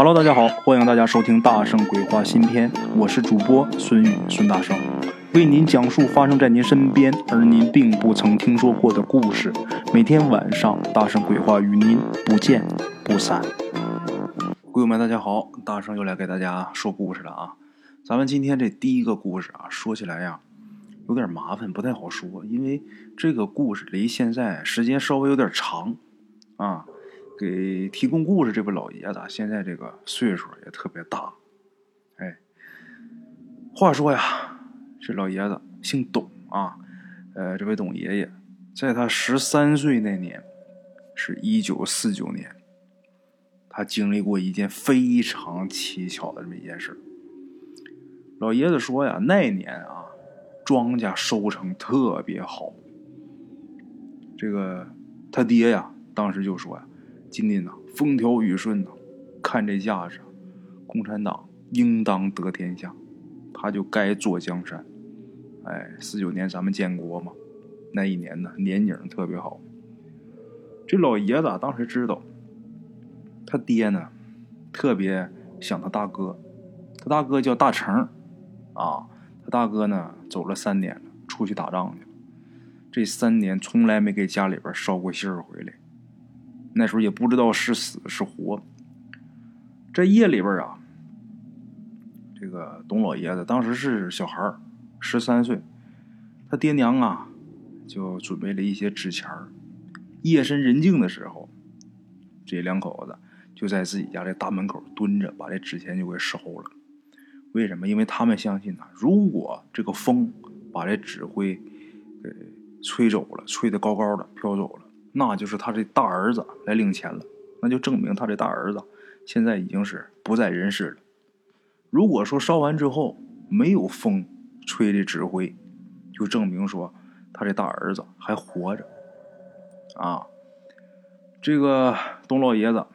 Hello，大家好，欢迎大家收听《大圣鬼话》新篇，我是主播孙宇，孙大圣为您讲述发生在您身边而您并不曾听说过的故事。每天晚上，《大圣鬼话》与您不见不散。朋友们，大家好，大圣又来给大家说故事了啊！咱们今天这第一个故事啊，说起来呀，有点麻烦，不太好说，因为这个故事离现在时间稍微有点长啊。给提供故事这位老爷子，现在这个岁数也特别大，哎，话说呀，这老爷子姓董啊，呃，这位董爷爷，在他十三岁那年，是一九四九年，他经历过一件非常蹊跷的这么一件事。老爷子说呀，那年啊，庄稼收成特别好，这个他爹呀，当时就说呀。今年呐，风调雨顺呐，看这架势，共产党应当得天下，他就该坐江山。哎，四九年咱们建国嘛，那一年呢，年景特别好。这老爷子当时知道，他爹呢，特别想他大哥，他大哥叫大成，啊，他大哥呢走了三年了，出去打仗去了，这三年从来没给家里边捎过信儿回来。那时候也不知道是死是活。这夜里边啊，这个董老爷子当时是小孩十三岁，他爹娘啊就准备了一些纸钱夜深人静的时候，这两口子就在自己家这大门口蹲着，把这纸钱就给烧了。为什么？因为他们相信呐，如果这个风把这纸灰给吹走了，吹得高高的飘走了。那就是他这大儿子来领钱了，那就证明他这大儿子现在已经是不在人世了。如果说烧完之后没有风吹的纸灰，就证明说他这大儿子还活着。啊，这个董老爷子，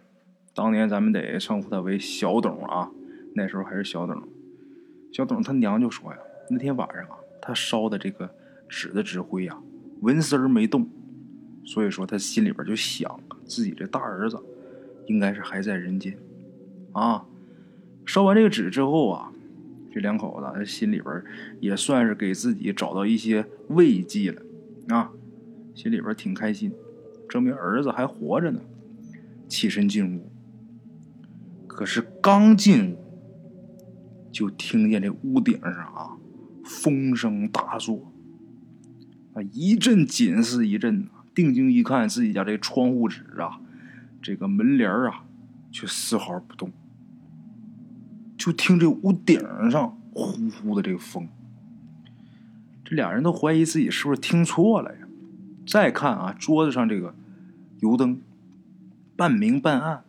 当年咱们得称呼他为小董啊，那时候还是小董。小董他娘就说呀，那天晚上啊，他烧的这个纸的纸灰呀，纹丝儿没动。所以说，他心里边就想，自己这大儿子应该是还在人间，啊！烧完这个纸之后啊，这两口子心里边也算是给自己找到一些慰藉了，啊，心里边挺开心，证明儿子还活着呢。起身进屋，可是刚进屋，就听见这屋顶上啊，风声大作，啊，一阵紧似一阵。定睛一看，自己家这窗户纸啊，这个门帘啊，却丝毫不动。就听这屋顶上呼呼的这个风，这俩人都怀疑自己是不是听错了呀？再看啊，桌子上这个油灯半明半暗，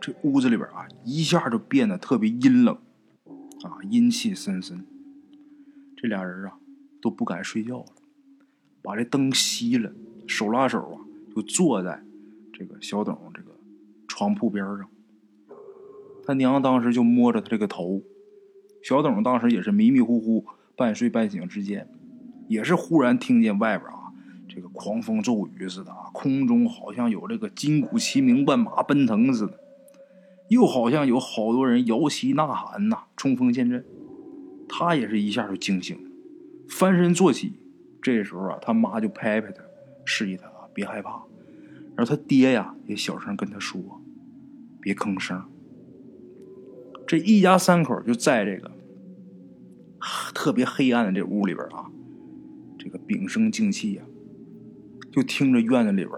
这屋子里边啊，一下就变得特别阴冷啊，阴气森森。这俩人啊，都不敢睡觉了，把这灯熄了。手拉手啊，就坐在这个小董这个床铺边上。他娘当时就摸着他这个头，小董当时也是迷迷糊糊、半睡半醒之间，也是忽然听见外边啊，这个狂风骤雨似的啊，空中好像有这个金鼓齐鸣、万马奔腾似的，又好像有好多人摇旗呐喊呐，冲锋陷阵。他也是一下就惊醒，翻身坐起。这时候啊，他妈就拍拍他。示意他啊，别害怕。然后他爹呀，也小声跟他说：“别吭声。”这一家三口就在这个特别黑暗的这屋里边啊，这个屏声静气呀，就听着院子里边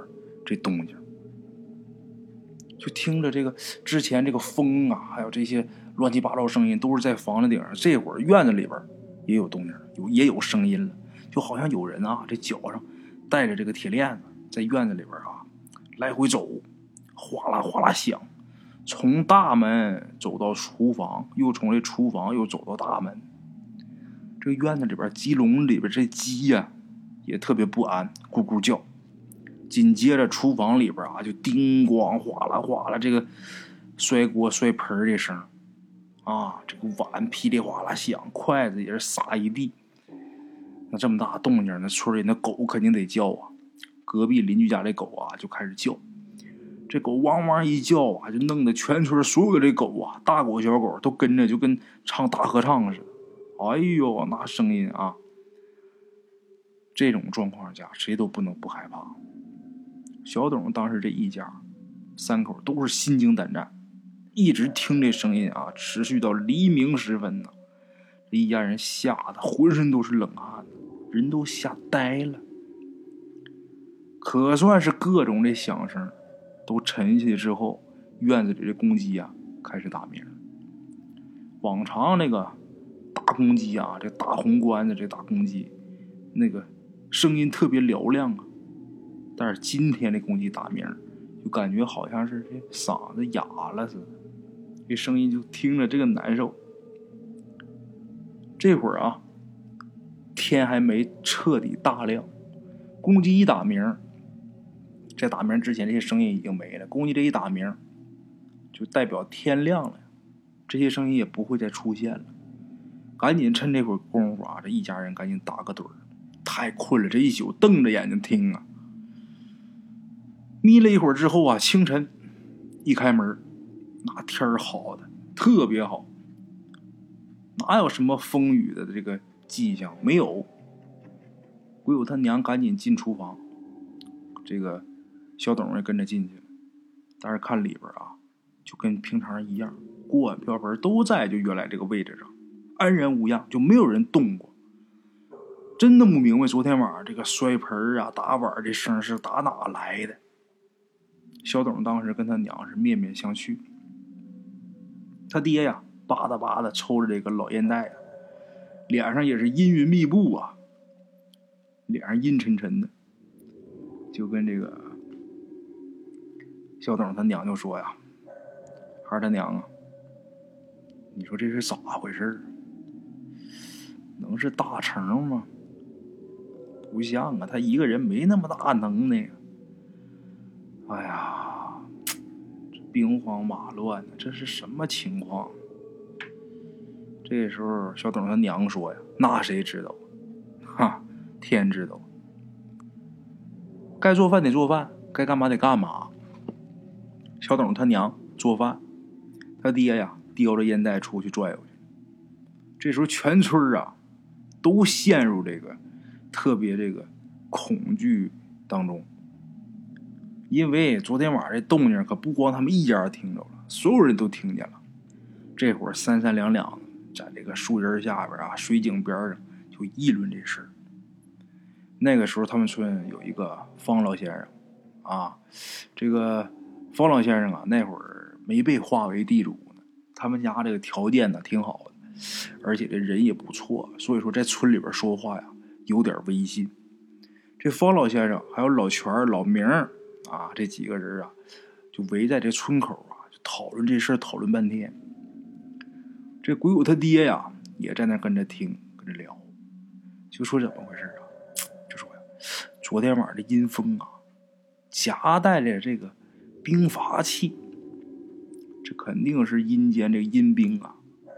这动静，就听着这个之前这个风啊，还有这些乱七八糟声音，都是在房子顶上。这会儿院子里边也有动静，有也有声音了，就好像有人啊，这脚上。带着这个铁链子在院子里边啊来回走，哗啦哗啦响，从大门走到厨房，又从这厨房又走到大门。这个院子里边鸡笼里边这鸡呀也特别不安，咕咕叫。紧接着厨房里边啊就叮咣哗啦哗啦这个摔锅摔盆的声啊，这个碗噼里哗啦响，筷子也是撒一地。那这么大动静，那村里那狗肯定得叫啊！隔壁邻居家的狗啊就开始叫。这狗汪汪一叫啊，就弄得全村所有的狗啊，大狗小狗都跟着，就跟唱大合唱似的。哎呦，那声音啊！这种状况下，谁都不能不害怕。小董当时这一家三口都是心惊胆战，一直听这声音啊，持续到黎明时分呢。这一家人吓得浑身都是冷汗，人都吓呆了。可算是各种的响声都沉下去之后，院子里的公鸡啊开始打鸣。往常那个大公鸡啊，这大红冠的这大公鸡，那个声音特别嘹亮啊。但是今天这公鸡打鸣，就感觉好像是这嗓子哑了似的，这声音就听着这个难受。这会儿啊，天还没彻底大亮，公鸡一打鸣，在打鸣之前这些声音已经没了。公鸡这一打鸣，就代表天亮了，这些声音也不会再出现了。赶紧趁这会儿功夫啊，这一家人赶紧打个盹儿，太困了，这一宿瞪着眼睛听啊。眯了一会儿之后啊，清晨一开门，那天儿好的特别好，哪有什么风雨的这个迹象？没有。鬼友他娘赶紧进厨房，这个小董也跟着进去了。但是看里边啊，就跟平常一样，锅碗瓢盆都在就原来这个位置上，安然无恙，就没有人动过。真弄不明白昨天晚上这个摔盆啊、打碗这声是打哪来的。小董当时跟他娘是面面相觑，他爹呀吧嗒吧嗒抽着这个老烟袋啊，脸上也是阴云密布啊，脸上阴沉沉的，就跟这个小董他娘就说呀：“孩儿他娘啊，你说这是咋回事能是大成吗？不像啊，他一个人没那么大能耐。”哎呀，这兵荒马乱的，这是什么情况？这时候，小董他娘说呀：“那谁知道？哈，天知道。该做饭得做饭，该干嘛得干嘛。”小董他娘做饭，他爹呀叼着烟袋出去转悠去。这时候，全村啊都陷入这个特别这个恐惧当中。因为昨天晚上这动静可不光他们一家听着了，所有人都听见了。这会儿三三两两在这个树荫下边啊，水井边上就议论这事儿。那个时候他们村有一个方老先生啊，这个方老先生啊，那会儿没被划为地主呢。他们家这个条件呢挺好的，而且这人也不错，所以说在村里边说话呀有点威信。这方老先生还有老全、老明。啊，这几个人啊，就围在这村口啊，就讨论这事儿，讨论半天。这鬼谷他爹呀，也在那跟着听，跟着聊，就说怎么回事啊？就说呀，昨天晚上的阴风啊，夹带着这个兵法气，这肯定是阴间这个阴兵啊，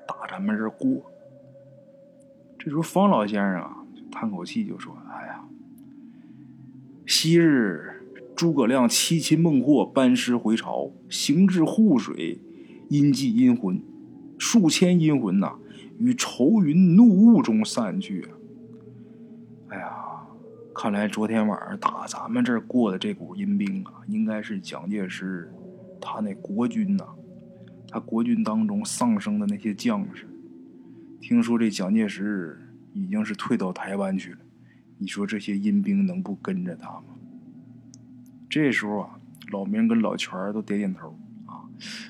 打咱们这过。这时候方老先生啊，叹口气就说：“哎呀，昔日。”诸葛亮七擒孟获，班师回朝，行至护水，阴祭阴魂，数千阴魂呐，于愁云怒雾中散去。哎呀，看来昨天晚上打咱们这儿过的这股阴兵啊，应该是蒋介石他那国军呐，他国军当中丧生的那些将士。听说这蒋介石已经是退到台湾去了，你说这些阴兵能不跟着他吗？这时候啊，老明跟老全都点点头，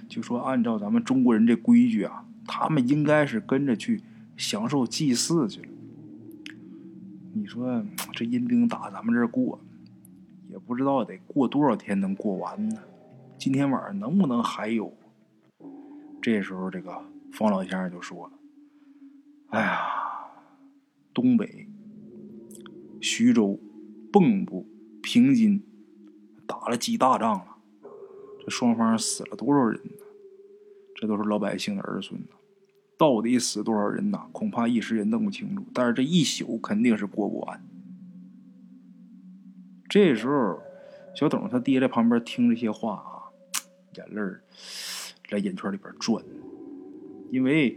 就说按照咱们中国人这规矩啊，他们应该是跟着去享受祭祀去了。你说 这阴兵打咱们这儿过，也不知道得过多少天能过完呢？今天晚上能不能还有？这时候，这个方老先生就说了：“哎呀，东北、徐州、蚌埠、平津。”打了几大仗了，这双方死了多少人呢？这都是老百姓的儿孙呢，到底死多少人呢？恐怕一时也弄不清楚。但是这一宿肯定是过不完。这时候，小董他爹在旁边听这些话啊，眼泪在眼圈里边转，因为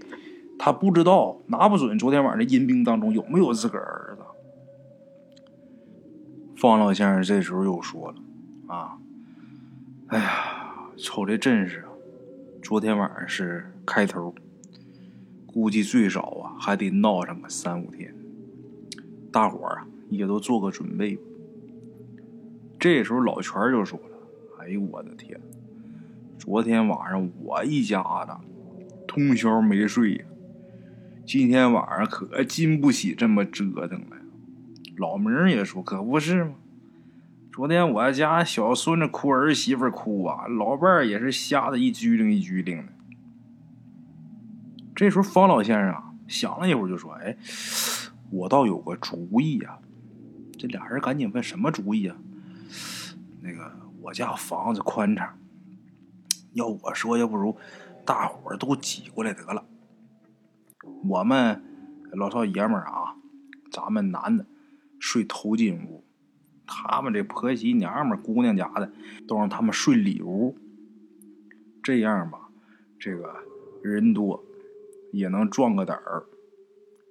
他不知道拿不准昨天晚上的阴兵当中有没有自个儿子。方老先生这时候又说了：“啊，哎呀，瞅这阵势啊，昨天晚上是开头，估计最少啊还得闹上个三五天。大伙儿啊也都做个准备。”这时候老全就说了：“哎呦我的天！昨天晚上我一家子通宵没睡呀，今天晚上可经不起这么折腾了。”老明也说：“可不是吗？昨天我家小孙子哭，儿媳妇哭啊，老伴儿也是吓得一拘灵一拘灵的。”这时候方老先生啊想了一会儿就说：“哎，我倒有个主意呀！”这俩人赶紧问：“什么主意啊？”那个我家房子宽敞，要我说，要不如大伙儿都挤过来得了。我们老少爷们儿啊，咱们男的睡头巾屋，他们这婆媳娘们、姑娘家的都让他们睡里屋。这样吧，这个人多也能壮个胆儿。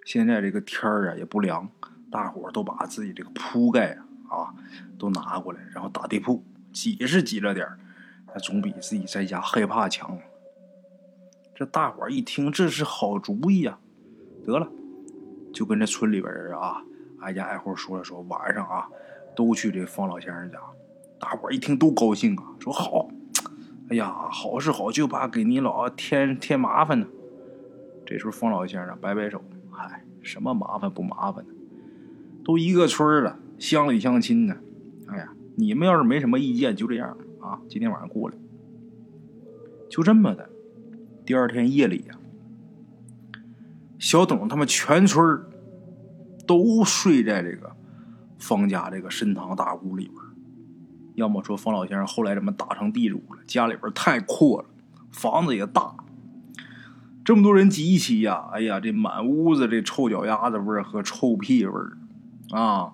现在这个天儿啊也不凉，大伙儿都把自己这个铺盖啊。都拿过来，然后打地铺，挤是挤了点那总比自己在家害怕强。这大伙一听，这是好主意呀！得了，就跟这村里边人啊，挨家挨户说了说，晚上啊，都去这方老先生家。大伙一听都高兴啊，说好。哎呀，好是好，就怕给你老添添麻烦呢。这时候方老先生摆摆手，嗨，什么麻烦不麻烦的，都一个村了。乡里乡亲呢，哎呀，你们要是没什么意见，就这样啊。今天晚上过来，就这么的。第二天夜里呀，小董他们全村都睡在这个方家这个深堂大屋里边。要么说方老先生后来怎么打成地主了？家里边太阔了，房子也大，这么多人挤一起呀，哎呀，这满屋子这臭脚丫子味儿和臭屁味儿啊！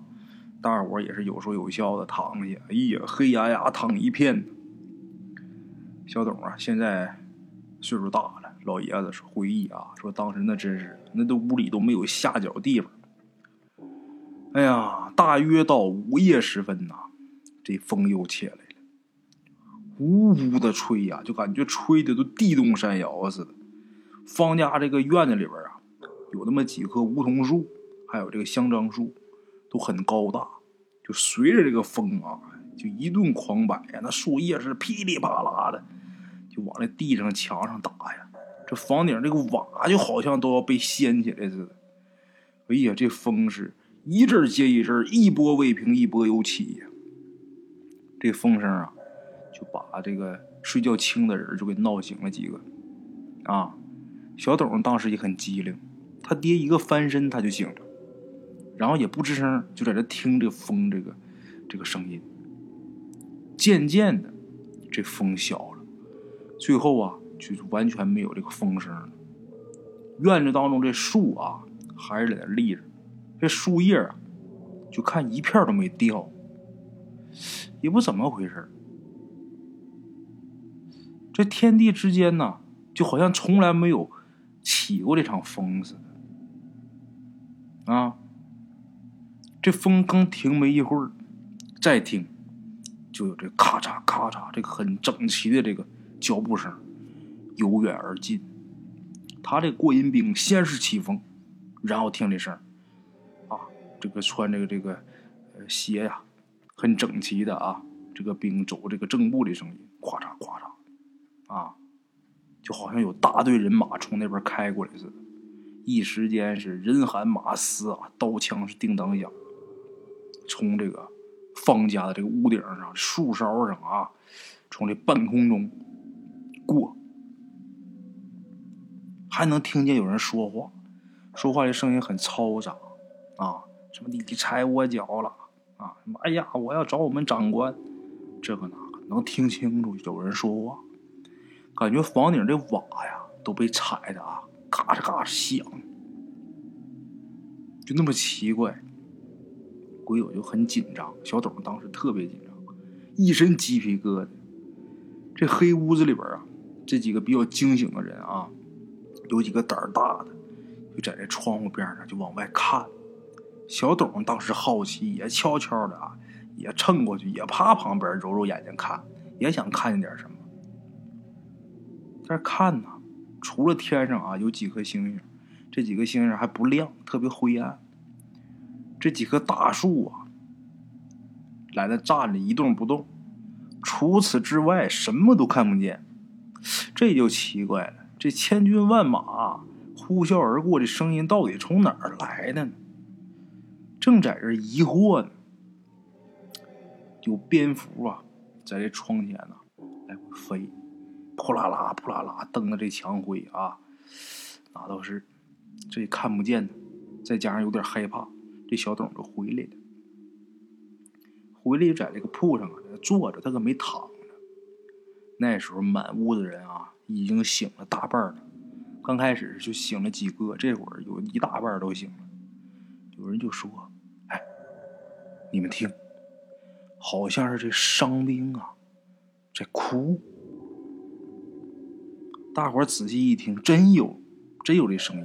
大伙也是有说有笑的躺下，哎呀，黑压压躺一片。小董啊，现在岁数大了，老爷子说回忆啊，说当时那真是那都屋里都没有下脚地方。哎呀，大约到午夜时分呐，这风又起来了，呜呜的吹呀，就感觉吹的都地动山摇似的。方家这个院子里边啊，有那么几棵梧桐树，还有这个香樟树，都很高大。就随着这个风啊，就一顿狂摆呀，那树叶是噼里啪啦的，就往那地上、墙上打呀。这房顶这个瓦就好像都要被掀起来似的。哎呀，这风是一阵接一阵，一波未平一波又起呀。这风声啊，就把这个睡觉轻的人就给闹醒了几个。啊，小董当时也很机灵，他爹一个翻身他就醒了。然后也不吱声，就在这听这风，这个这个声音。渐渐的，这风小了，最后啊，就完全没有这个风声了。院子当中这树啊，还是在那立着，这树叶啊，就看一片都没掉，也不怎么回事这天地之间呢，就好像从来没有起过这场风似的，啊。这风刚停没一会儿，再听，就有这咔嚓咔嚓，这个很整齐的这个脚步声由远而近。他这过阴兵先是起风，然后听这声儿，这个穿这个这个鞋呀，很整齐的啊，这个兵走这个正步的声音，咵嚓咵嚓，啊，就好像有大队人马从那边开过来似的。一时间是人喊马嘶啊，刀枪是叮当响。从这个方家的这个屋顶上、树梢上啊，从这半空中过，还能听见有人说话，说话的声音很嘈杂啊，什么你踩我脚了啊，什么哎呀，我要找我们长官，这个呢能听清楚有人说话，感觉房顶这瓦呀都被踩的啊，嘎吱嘎吱响，就那么奇怪。鬼友就很紧张，小董当时特别紧张，一身鸡皮疙瘩。这黑屋子里边啊，这几个比较惊醒的人啊，有几个胆儿大的，就在这窗户边上就往外看。小董当时好奇，也悄悄的啊，也蹭过去，也趴旁边揉揉眼睛看，也想看见点什么。但是看呢，除了天上啊有几颗星星，这几个星星还不亮，特别灰暗。这几棵大树啊，在那站着一动不动，除此之外什么都看不见。这就奇怪了，这千军万马呼啸而过的声音到底从哪儿来的呢？正在这疑惑呢，有蝙蝠啊，在这窗前呢来回飞，扑啦啦扑啦啦蹬的这墙灰啊，那都是这也看不见呢，再加上有点害怕，这小董就回来了。回来就在这个铺上啊坐着，他可没躺着。那时候满屋子人啊已经醒了大半了，刚开始就醒了几个，这会儿有一大半都醒了。有人就说：“，你们听，好像是这伤兵啊在哭。”大伙儿仔细一听，真有，真有这声音，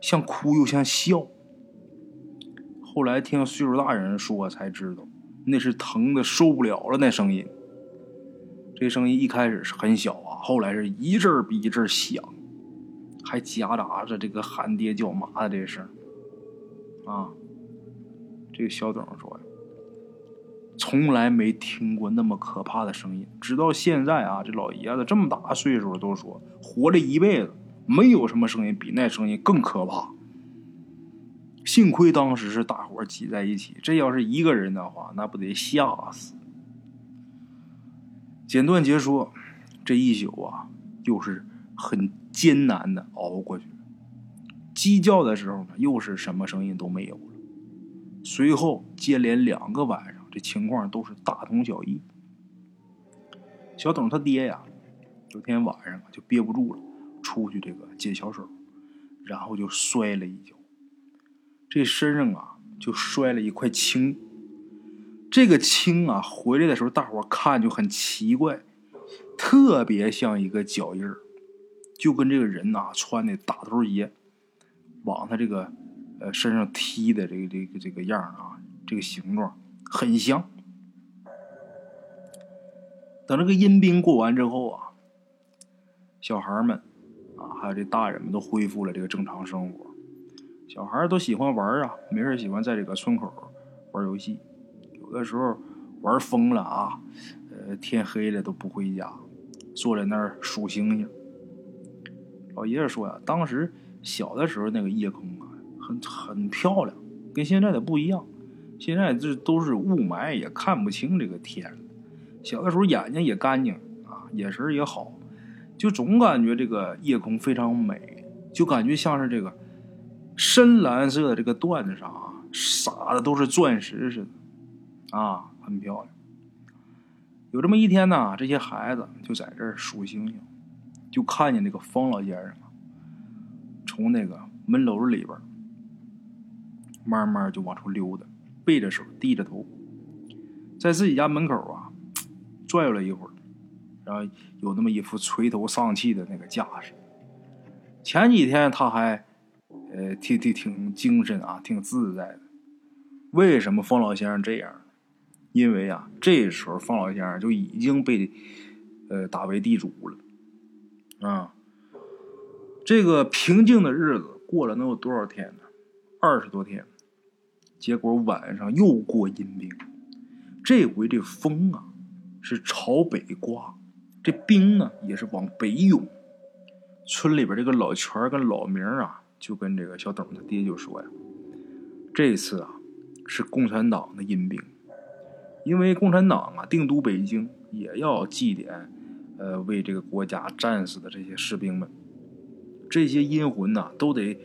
像哭又像笑。后来听岁数大人说才知道，那是疼的受不了了，那声音。这声音一开始是很小啊，后来是一阵儿比一阵儿响，还夹杂着这个喊爹叫妈的这声。啊，这个小董说，从来没听过那么可怕的声音，直到现在啊，这老爷子这么大岁数，都说活了一辈子，没有什么声音比那声音更可怕。幸亏当时是大伙挤在一起，这要是一个人的话，那不得吓死。简短结说，这一宿啊，又是很艰难的熬过去。鸡叫的时候呢，又是什么声音都没有了。随后接连两个晚上，这情况都是大同小异。小董他爹呀，有天晚上就憋不住了，出去这个接小手，然后就摔了一跤，这身上啊就摔了一块青。这个青啊，回来的时候大伙看就很奇怪，特别像一个脚印儿，就跟这个人呐穿的大头鞋。往他这个，呃，身上踢的这个这个这个样啊，这个形状很香。等这个阴兵过完之后啊，小孩们啊，还有这大人们都恢复了这个正常生活。小孩都喜欢玩啊，没事喜欢在这个村口玩游戏，有的时候玩疯了啊，呃，天黑了都不回家，坐在那儿数星星。老爷子说呀，当时。小的时候那个夜空啊，很很漂亮，跟现在的不一样。现在这都是雾霾，也看不清这个天。小的时候眼睛也干净啊，眼神也好，就总感觉这个夜空非常美，就感觉像是这个深蓝色的这个缎子上啊，撒的都是钻石似的，啊，很漂亮。有这么一天呢，这些孩子就在这儿数星星，就看见这个方老先生。从那个门楼里边，慢慢就往出溜达，背着手，低着头，在自己家门口啊，转悠了一会儿，然后有那么一副垂头丧气的那个架势。前几天他还，呃，挺挺挺精神啊，挺自在的。为什么方老先生这样？因为啊，这时候方老先生就已经被，呃，打为地主了，啊。这个平静的日子过了能有多少天呢？二十多天。结果晚上又过阴兵，这回这风啊是朝北刮，这冰呢也是往北涌。村里边这个老全跟老明啊，就跟这个小董他爹就说呀：“这次啊是共产党的阴兵，因为共产党啊定都北京，也要祭奠，呃，为这个国家战死的这些士兵们。”这些阴魂呐，都得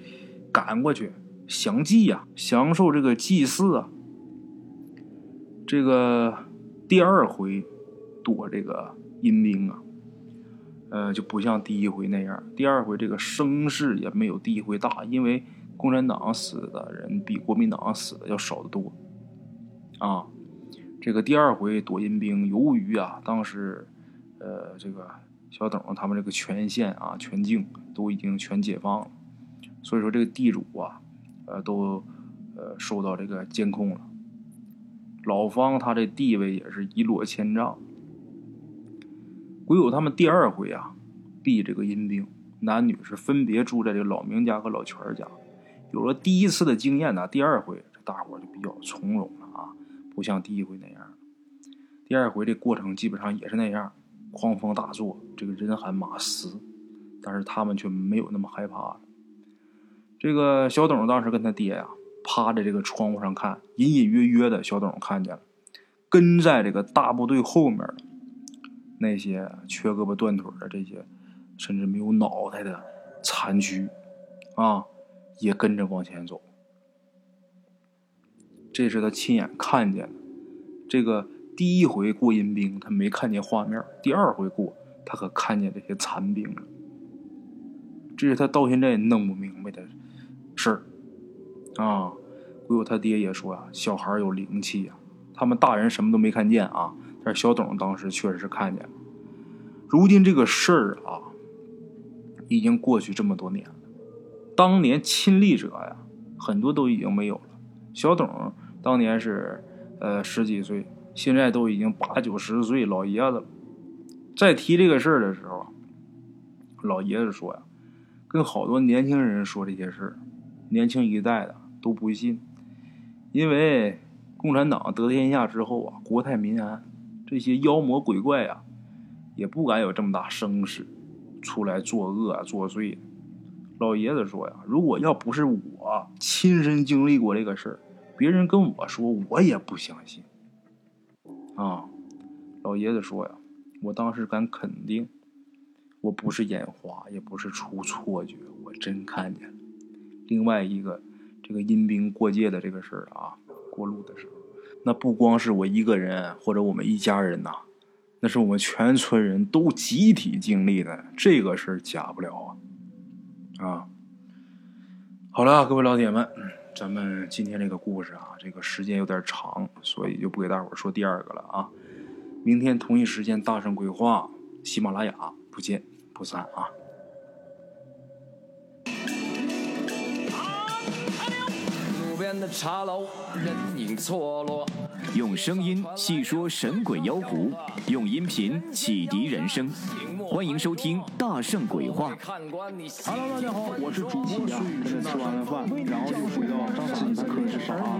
赶过去享祭呀，享受这个祭祀啊。这个第二回躲这个阴兵啊，呃，就不像第一回那样。第二回这个声势也没有第一回大，因为共产党死的人比国民党死的要少得多啊。这个第二回躲阴兵，由于啊，当时呃，这个小董他们这个全县啊、全境都已经全解放了，所以说这个地主啊，呃，都呃受到这个监控了。老方他这地位也是一落千丈。鬼友他们第二回啊，避这个阴兵，男女是分别住在这个老明家和老全家。有了第一次的经验呢，第二回这大伙就比较从容了啊，不像第一回那样。第二回这过程基本上也是那样，狂风大作，这个人喊马嘶，但是他们却没有那么害怕了。这个小董当时跟他爹呀，趴在这个窗户上看，隐隐约约的小董看见了，跟在这个大部队后面那些缺胳膊断腿的这些，甚至没有脑袋的残躯啊。也跟着往前走，这是他亲眼看见的。这个第一回过阴兵，他没看见画面；第二回过，他可看见这些残兵了。这是他到现在也弄不明白的事儿啊！不过他爹也说啊，小孩有灵气呀。他们大人什么都没看见啊，但是小董当时确实是看见了。如今这个事儿啊，已经过去这么多年了。当年亲历者呀，很多都已经没有了。小董当年是呃十几岁，现在都已经八九十岁老爷子了。在提这个事儿的时候，老爷子说呀，跟好多年轻人说这些事儿，年轻一代的都不信，因为共产党得天下之后啊，国泰民安，这些妖魔鬼怪呀，也不敢有这么大声势出来作恶啊作祟。老爷子说呀：“如果要不是我亲身经历过这个事儿，别人跟我说，我也不相信。”啊，老爷子说呀：“我当时敢肯定，我不是眼花，也不是出错觉，我真看见了。另外一个，这个阴兵过界的这个事儿啊，过路的时候，那不光是我一个人或者我们一家人呐，那是我们全村人都集体经历的，这个事儿假不了啊。”啊，好了，各位老铁们，咱们今天这个故事啊，这个时间有点长，所以就不给大伙说第二个了啊。明天同一时间大圣鬼话，喜马拉雅不见不散啊。边的茶楼，人影错落。用声音细说神鬼妖狐，用音频启迪人生。欢迎收听《大圣鬼话》。Hello，大家好，我是主播孙宇。吃完了饭，然后就回到自己的课室上啊。